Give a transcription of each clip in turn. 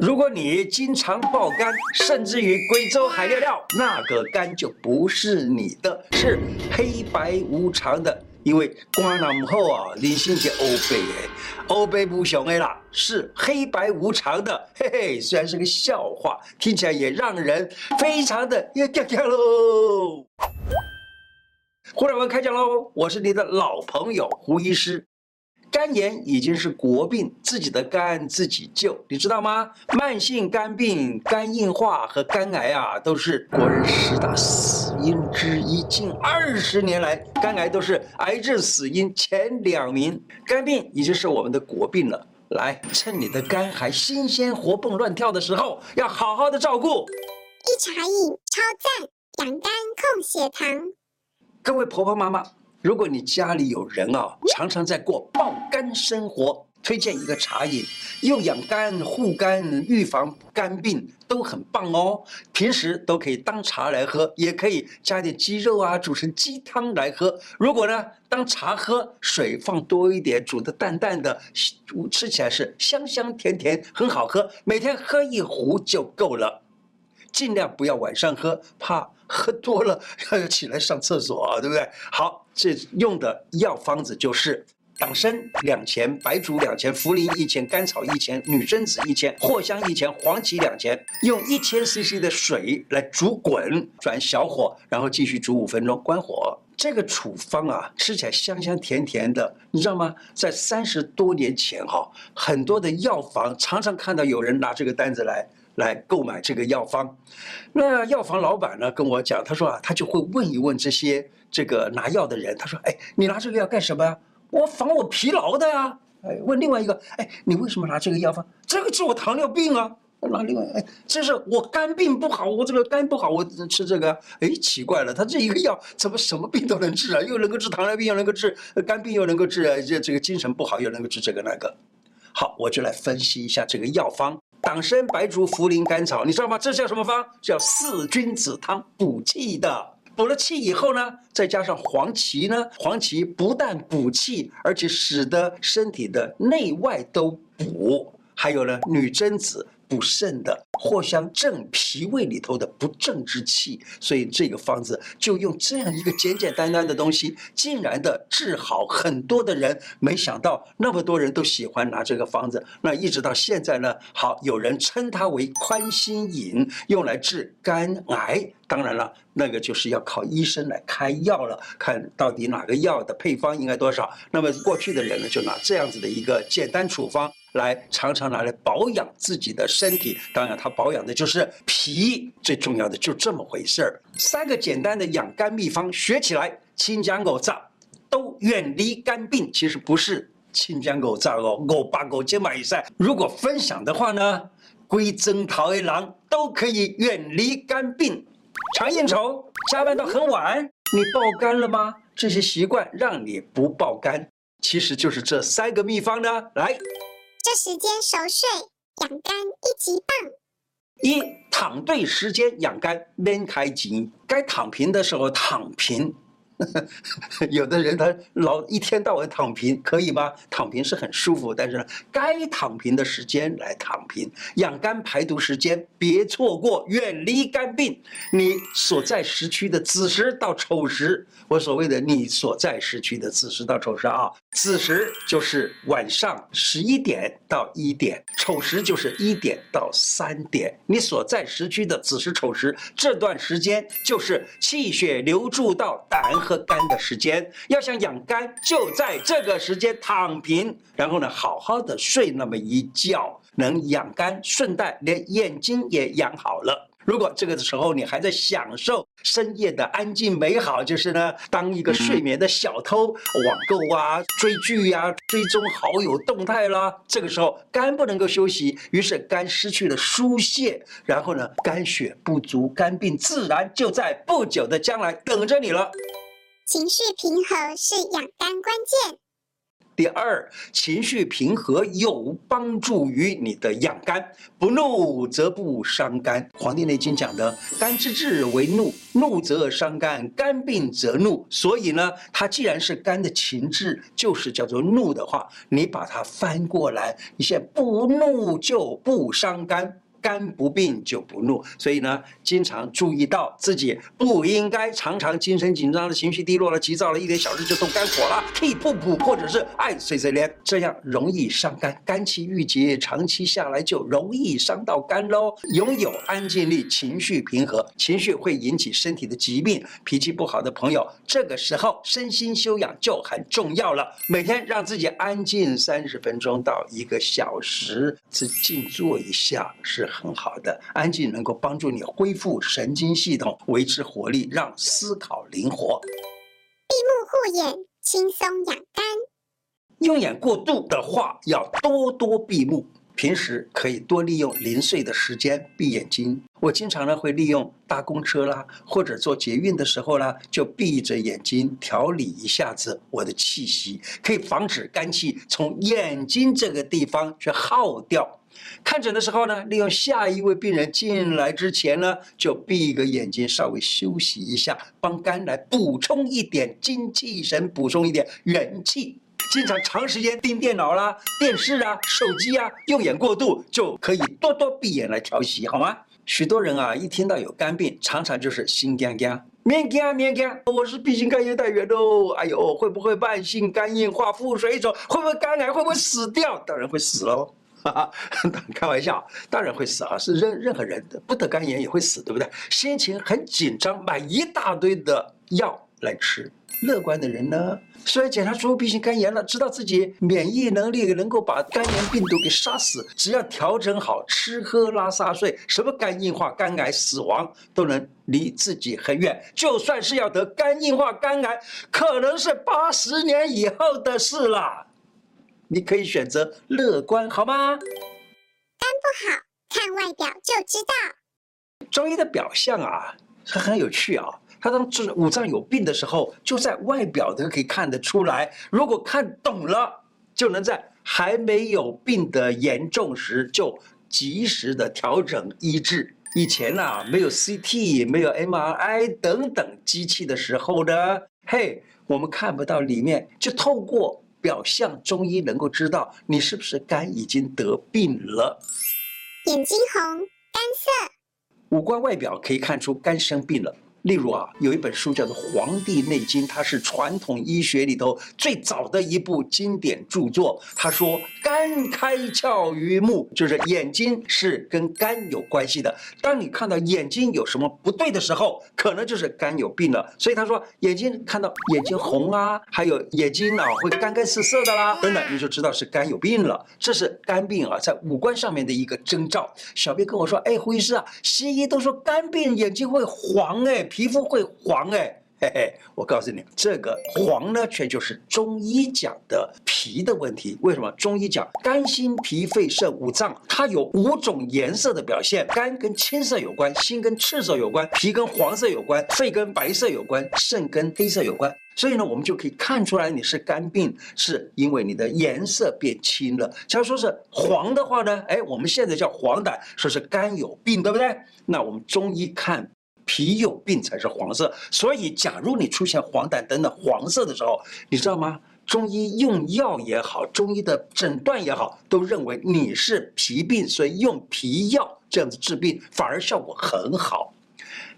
如果你经常爆肝，甚至于贵州海尿尿，那个肝就不是你的，是黑白无常的。因为肝囊后啊，你心是欧北诶，欧北不雄诶啦，是黑白无常的。嘿嘿，虽然是个笑话，听起来也让人非常的要掉掉喽。胡乃文开讲喽，我是你的老朋友胡医师。肝炎已经是国病，自己的肝自己救，你知道吗？慢性肝病、肝硬化和肝癌啊，都是国人十大死因之一。近二十年来，肝癌都是癌症死因前两名。肝病已经是我们的国病了。来，趁你的肝还新鲜、活蹦乱跳的时候，要好好的照顾。一茶饮超赞，养肝控血糖。各位婆婆妈妈。如果你家里有人啊，常常在过爆肝生活，推荐一个茶饮，又养肝、护肝、预防肝病都很棒哦。平时都可以当茶来喝，也可以加点鸡肉啊，煮成鸡汤来喝。如果呢，当茶喝，水放多一点，煮的淡淡的，吃起来是香香甜甜，很好喝。每天喝一壶就够了，尽量不要晚上喝，怕。喝多了要起来上厕所，对不对？好，这用的药方子就是党参两钱，白术两钱，茯苓一钱，甘草一钱，女贞子一钱，藿香一钱，黄芪两钱，用一千 CC 的水来煮滚，转小火，然后继续煮五分钟，关火。这个处方啊，吃起来香香甜甜的，你知道吗？在三十多年前哈，很多的药房常常看到有人拿这个单子来。来购买这个药方，那药房老板呢跟我讲，他说啊，他就会问一问这些这个拿药的人，他说，哎，你拿这个药干什么呀？我防我疲劳的呀。哎，问另外一个，哎，你为什么拿这个药方？这个治我糖尿病啊。拿另外，哎，这是我肝病不好，我这个肝不好，我吃这个。哎，奇怪了，他这一个药怎么什么病都能治啊？又能够治糖尿病，又能够治肝病，又能够治这这个精神不好，又能够治这个那个。好，我就来分析一下这个药方。党参、白术、茯苓、甘草，你知道吗？这叫什么方？叫四君子汤，补气的。补了气以后呢，再加上黄芪呢，黄芪不但补气，而且使得身体的内外都补。还有呢，女贞子。补肾的藿香正脾胃里头的不正之气，所以这个方子就用这样一个简简单单的东西，竟然的治好很多的人。没想到那么多人都喜欢拿这个方子，那一直到现在呢，好，有人称它为宽心饮，用来治肝癌。当然了，那个就是要靠医生来开药了，看到底哪个药的配方应该多少。那么过去的人呢，就拿这样子的一个简单处方。来常常拿来保养自己的身体，当然它保养的就是脾，最重要的就这么回事儿。三个简单的养肝秘方学起来，亲家狗杂都远离肝病。其实不是亲家狗杂哦，狗八狗肩膀以上。如果分享的话呢，归真桃一郎都可以远离肝病。常应酬，加班到很晚，你爆肝了吗？这些习惯让你不爆肝，其实就是这三个秘方呢。来。这时间熟睡养肝一级棒。一躺对时间养肝，免开钱，该躺平的时候躺平。有的人他老一天到晚躺平，可以吗？躺平是很舒服，但是呢，该躺平的时间来躺平，养肝排毒时间别错过，远离肝病。你所在时区的子时到丑时，我所谓的你所在时区的子时到丑时啊，子时就是晚上十一点到一点，丑时就是一点到三点。你所在时区的子时丑时这段时间，就是气血流注到胆。喝肝的时间，要想养肝，就在这个时间躺平，然后呢，好好的睡那么一觉，能养肝，顺带连眼睛也养好了。如果这个时候你还在享受深夜的安静美好，就是呢，当一个睡眠的小偷，网购啊、追剧呀、追踪好友动态啦，这个时候肝不能够休息，于是肝失去了疏泄，然后呢，肝血不足，肝病自然就在不久的将来等着你了。情绪平和是养肝关键。第二，情绪平和有帮助于你的养肝，不怒则不伤肝。《黄帝内经》讲的“肝之志为怒，怒则伤肝，肝病则怒”。所以呢，它既然是肝的情志，就是叫做怒的话，你把它翻过来，你现在不怒就不伤肝。肝不病就不怒，所以呢，经常注意到自己不应该常常精神紧张的情绪低落了、急躁了，一点小事就动肝火了，气不补，或者是爱碎碎念，这样容易伤肝，肝气郁结，长期下来就容易伤到肝喽。拥有安静力，情绪平和，情绪会引起身体的疾病。脾气不好的朋友，这个时候身心修养就很重要了。每天让自己安静三十分钟到一个小时，是静坐一下是。很好的，安静能够帮助你恢复神经系统，维持活力，让思考灵活。闭目护眼，轻松养肝。用眼过度的话，要多多闭目。平时可以多利用零碎的时间闭眼睛。我经常呢会利用搭公车啦，或者坐捷运的时候啦，就闭着眼睛调理一下子我的气息，可以防止肝气从眼睛这个地方去耗掉。看诊的时候呢，利用下一位病人进来之前呢，就闭一个眼睛，稍微休息一下，帮肝来补充一点精气神，补充一点元气。经常长时间盯电脑啦、电视啊、手机啊，用眼过度，就可以多多闭眼来调息，好吗？许多人啊，一听到有肝病，常常就是心惊惊，免惊免惊，我是 B 型肝炎带原的哦，哎呦，会不会慢性肝硬化、腹水肿？会不会肝癌？会不会死掉？当然会死喽。哈哈，开玩笑，当然会死啊！是任任何人不得肝炎也会死，对不对？心情很紧张，买一大堆的药来吃。乐观的人呢，虽然检查出 B 型肝炎了，知道自己免疫能力能够把肝炎病毒给杀死，只要调整好吃喝拉撒睡，什么肝硬化、肝癌、死亡都能离自己很远。就算是要得肝硬化、肝癌，可能是八十年以后的事了。你可以选择乐观，好吗？肝不好，看外表就知道。中医的表象啊，它很有趣啊。他当这五脏有病的时候，就在外表都可以看得出来。如果看懂了，就能在还没有病的严重时，就及时的调整医治。以前啊，没有 CT、没有 MRI 等等机器的时候呢，嘿，我们看不到里面，就透过。表象，中医能够知道你是不是肝已经得病了。眼睛红，肝涩。五官外表可以看出肝生病了。例如啊，有一本书叫做《黄帝内经》，它是传统医学里头最早的一部经典著作。他说：“肝开窍于目，就是眼睛是跟肝有关系的。当你看到眼睛有什么不对的时候，可能就是肝有病了。所以他说，眼睛看到眼睛红啊，还有眼睛啊会干干涩涩的啦，等等，你就知道是肝有病了。这是肝病啊，在五官上面的一个征兆。小编跟我说：“哎，胡医师啊，西医都说肝病眼睛会黄，哎。”皮肤会黄哎，嘿嘿，我告诉你，这个黄呢，却就是中医讲的脾的问题。为什么？中医讲肝、心、脾、肺、肾五脏，它有五种颜色的表现。肝跟青色有关，心跟赤色有关，脾跟黄色有关，肺跟白色有关，肾跟黑色有关。所以呢，我们就可以看出来你是肝病，是因为你的颜色变青了。假如说是黄的话呢，哎，我们现在叫黄疸，说是肝有病，对不对？那我们中医看。脾有病才是黄色，所以假如你出现黄疸等等黄色的时候，你知道吗？中医用药也好，中医的诊断也好，都认为你是脾病，所以用脾药这样子治病反而效果很好。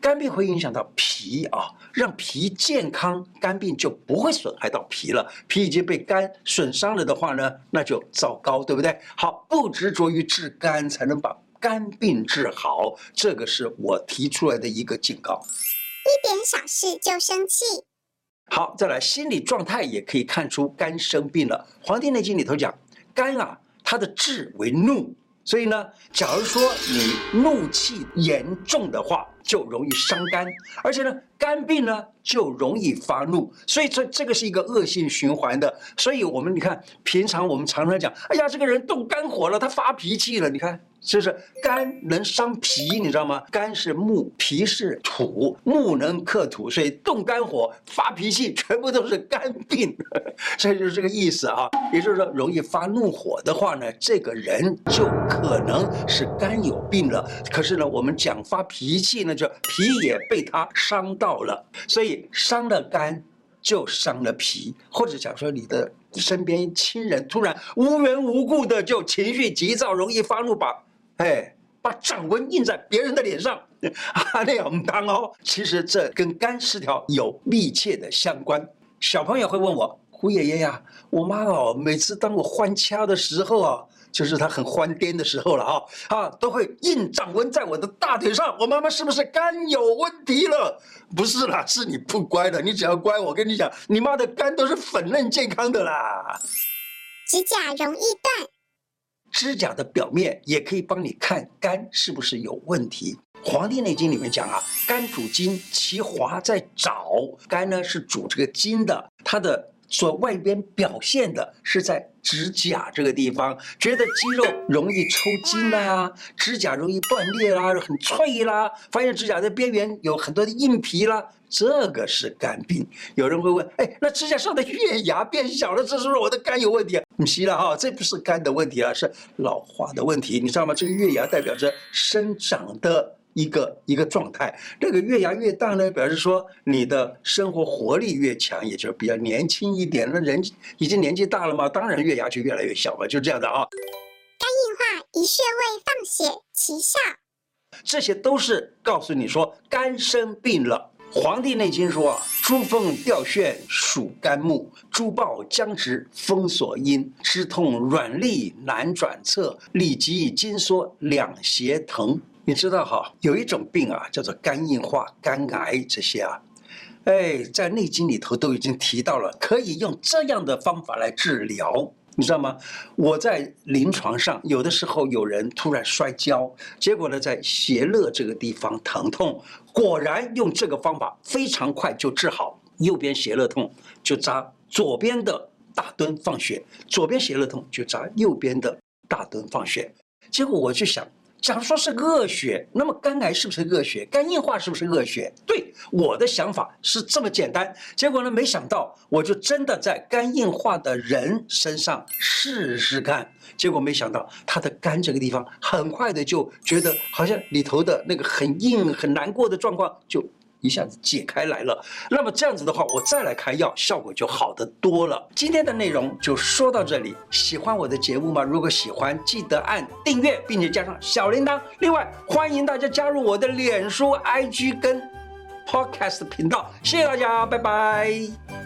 肝病会影响到脾啊，让脾健康，肝病就不会损害到脾了。脾已经被肝损伤了的话呢，那就糟糕，对不对？好，不执着于治肝，才能把。肝病治好，这个是我提出来的一个警告。一点小事就生气。好，再来，心理状态也可以看出肝生病了。《黄帝内经》里头讲，肝啊，它的志为怒，所以呢，假如说你怒气严重的话，就容易伤肝，而且呢，肝病呢就容易发怒，所以这这个是一个恶性循环的。所以我们你看，平常我们常常讲，哎呀，这个人动肝火了，他发脾气了，你看。就是肝能伤脾，你知道吗？肝是木，脾是土，木能克土，所以动肝火、发脾气，全部都是肝病，所以就是这个意思啊。也就是说，容易发怒火的话呢，这个人就可能是肝有病了。可是呢，我们讲发脾气呢，就脾也被他伤到了，所以伤了肝就伤了脾，或者讲说你的身边亲人突然无缘无故的就情绪急躁，容易发怒把。哎，把掌纹印在别人的脸上，啊，那样当哦。其实这跟肝失调有密切的相关。小朋友会问我，胡爷爷呀，我妈哦，每次当我换掐的时候啊，就是他很欢癫的时候了啊，啊，都会硬掌纹在我的大腿上。我妈妈是不是肝有问题了？不是啦，是你不乖的。你只要乖，我跟你讲，你妈的肝都是粉嫩健康的啦。指甲容易断。指甲的表面也可以帮你看肝是不是有问题。《黄帝内经》里面讲啊，肝主筋，其华在爪。肝呢是主这个筋的，它的所外边表现的是在指甲这个地方，觉得肌肉容易抽筋啦，指甲容易断裂啦，很脆啦，发现指甲的边缘有很多的硬皮啦。这个是肝病，有人会问：哎，那指甲上的月牙变小了，这是不是我的肝有问题啊？不是了哈，这不是肝的问题啊，是老化的问题，你知道吗？这个月牙代表着生长的一个一个状态，这个月牙越大呢，表示说你的生活活力越强，也就是比较年轻一点。那人已经年纪大了嘛，当然月牙就越来越小嘛，就这样的啊。肝硬化，以穴位放血，奇效。这些都是告诉你说肝生病了。《黄帝内经》说啊，诸风掉眩属肝木，诸暴僵直风所因，肢痛软利难转侧，里急筋缩两胁疼。你知道哈，有一种病啊，叫做肝硬化、肝癌这些啊，哎，在《内经》里头都已经提到了，可以用这样的方法来治疗。你知道吗？我在临床上有的时候有人突然摔跤，结果呢，在胁肋这个地方疼痛，果然用这个方法非常快就治好。右边胁肋痛就扎左边的大敦放血，左边胁肋痛就扎右边的大敦放血。结果我就想。假如说是恶血，那么肝癌是不是恶血？肝硬化是不是恶血？对，我的想法是这么简单。结果呢，没想到我就真的在肝硬化的人身上试试看，结果没想到他的肝这个地方很快的就觉得好像里头的那个很硬、很难过的状况就。一下子解开来了，那么这样子的话，我再来开药，效果就好得多了。今天的内容就说到这里，喜欢我的节目吗？如果喜欢，记得按订阅，并且加上小铃铛。另外，欢迎大家加入我的脸书、IG 跟 Podcast 频道。谢谢大家，拜拜。